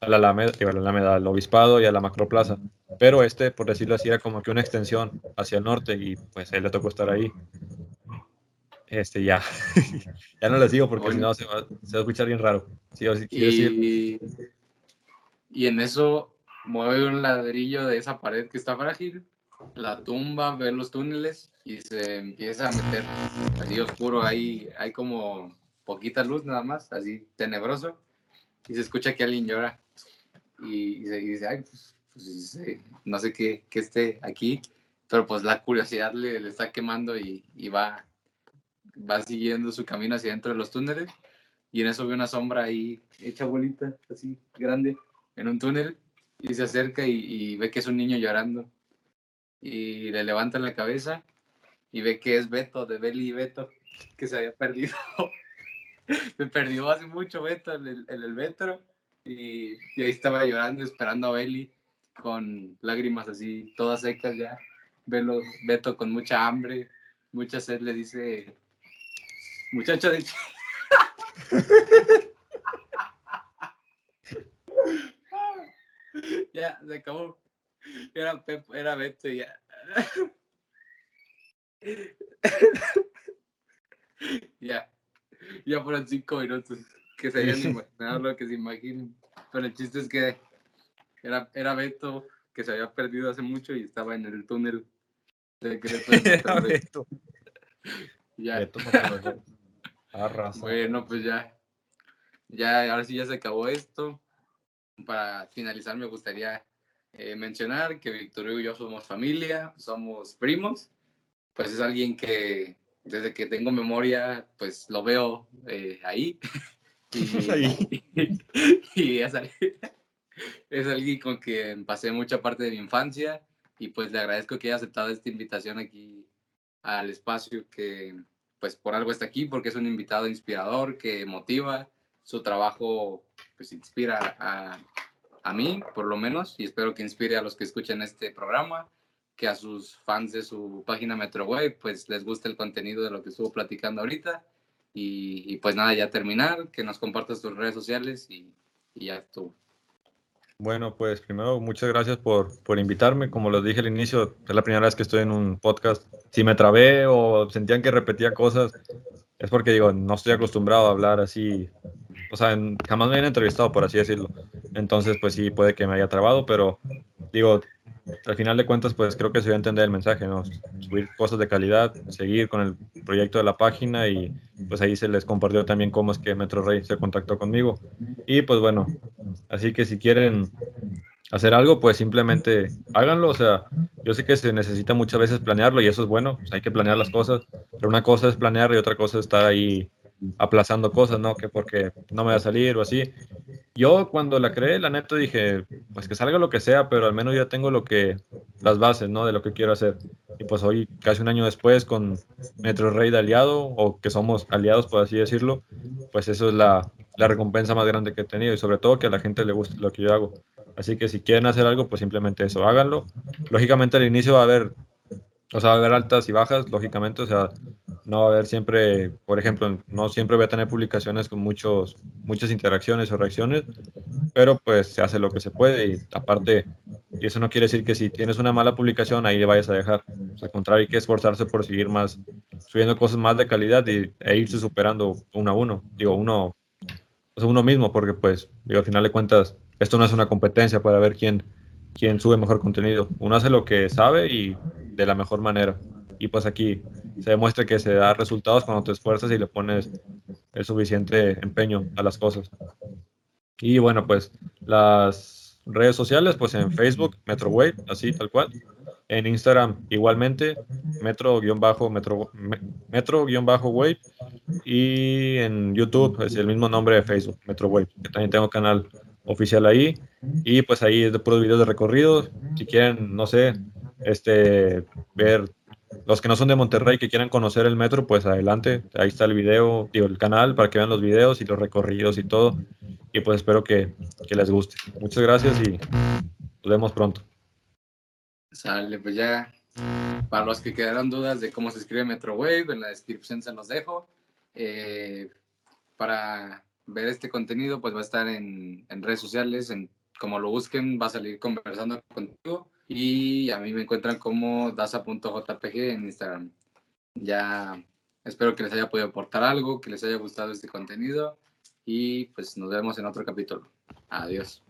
Speaker 2: a la Alameda, a la Alameda, al Obispado y a la Macroplaza. Pero este, por decirlo así, era como que una extensión hacia el norte y pues él le tocó estar ahí. Este, ya. ya no les digo porque si no se va, a escuchar bien raro. Sí,
Speaker 1: y, y en eso mueve un ladrillo de esa pared que está frágil, la tumba, ve los túneles y se empieza a meter así oscuro. Ahí hay como poquita luz nada más, así tenebroso. Y se escucha que alguien llora y, y, dice, ay, pues, pues no sé qué, qué, esté aquí, pero pues la curiosidad le, le está quemando y, y, va, va siguiendo su camino hacia dentro de los túneles y en eso ve una sombra ahí hecha bolita, así grande, en un túnel y se acerca y, y ve que es un niño llorando y le levanta la cabeza y ve que es Beto, de Beli y Beto, que se había perdido. Me perdió hace mucho Beto en el, en el metro y, ahí estaba llorando, esperando a Beli con lágrimas así, todas secas ya. Velo, Beto con mucha hambre, mucha sed, le dice, muchacho de... ya, se acabó. Era, era Beto y ya. ya, ya fueron cinco minutos que se hayan imaginado lo que se imaginen. Pero el chiste es que era, era Beto que se había perdido hace mucho y estaba en el túnel secreto. era Beto. Ya. Beto bueno, pues ya. Ya, ahora sí ya se acabó esto. Para finalizar, me gustaría eh, mencionar que Victorio y yo somos familia, somos primos. Pues es alguien que desde que tengo memoria, pues lo veo eh, ahí. y, y es, es, alguien con quien pasé mucha parte de mi infancia y pues le agradezco que haya aceptado esta invitación aquí al espacio que pues por algo está aquí, porque es un invitado inspirador que motiva, su trabajo pues inspira a, a mí por lo menos y espero que inspire a los que escuchen este programa que a sus fans de su página MetroWave pues les guste el contenido de lo que estuvo platicando ahorita. Y, y pues nada, ya terminar, que nos compartas tus redes sociales y, y ya estuvo.
Speaker 2: Bueno, pues primero muchas gracias por, por invitarme. Como les dije al inicio, es la primera vez que estoy en un podcast. Si me trabé o sentían que repetía cosas, es porque digo, no estoy acostumbrado a hablar así. O sea, jamás me han entrevistado, por así decirlo. Entonces, pues sí, puede que me haya trabado, pero digo, al final de cuentas, pues creo que se va a entender el mensaje, ¿no? Subir cosas de calidad, seguir con el proyecto de la página y pues ahí se les compartió también cómo es que Metro Rey se contactó conmigo. Y pues bueno, así que si quieren hacer algo, pues simplemente háganlo, o sea, yo sé que se necesita muchas veces planearlo y eso es bueno, pues hay que planear las cosas, pero una cosa es planear y otra cosa es estar ahí aplazando cosas, ¿no? Que porque no me va a salir o así. Yo cuando la creé, la neta dije, pues que salga lo que sea, pero al menos ya tengo lo que, las bases, ¿no? De lo que quiero hacer. Y pues hoy, casi un año después, con Metro Rey de aliado, o que somos aliados, por así decirlo, pues eso es la, la recompensa más grande que he tenido y sobre todo que a la gente le guste lo que yo hago. Así que si quieren hacer algo, pues simplemente eso, háganlo. Lógicamente al inicio va a haber, o sea, va a haber altas y bajas, lógicamente, o sea, no va a haber siempre, por ejemplo, no siempre voy a tener publicaciones con muchos, muchas interacciones o reacciones, pero pues se hace lo que se puede y aparte, y eso no quiere decir que si tienes una mala publicación ahí le vayas a dejar. al contrario, hay que esforzarse por seguir más, subiendo cosas más de calidad y, e irse superando uno a uno, digo, uno, o sea, uno mismo, porque pues, digo, al final de cuentas, esto no es una competencia para ver quién, quién sube mejor contenido. Uno hace lo que sabe y de la mejor manera. Y pues aquí se demuestra que se da resultados cuando te esfuerzas y le pones el suficiente empeño a las cosas. Y bueno, pues las redes sociales, pues en Facebook, MetroWave, así tal cual. En Instagram igualmente, metro-metro, metro-wave. Y en YouTube es el mismo nombre de Facebook, MetroWave, que también tengo canal oficial ahí. Y pues ahí es de puros videos de recorridos. Si quieren, no sé, este, ver los que no son de Monterrey que quieran conocer el metro, pues adelante. Ahí está el video, digo, el canal para que vean los videos y los recorridos y todo. Y pues espero que, que les guste. Muchas gracias y nos vemos pronto.
Speaker 1: Sale, pues ya. Para los que quedaron dudas de cómo se escribe MetroWave, en la descripción se los dejo. Eh, para ver este contenido, pues va a estar en, en, redes sociales, en, como lo busquen, va a salir conversando contigo y a mí me encuentran como daza.jpg en Instagram. Ya espero que les haya podido aportar algo, que les haya gustado este contenido y pues nos vemos en otro capítulo. Adiós.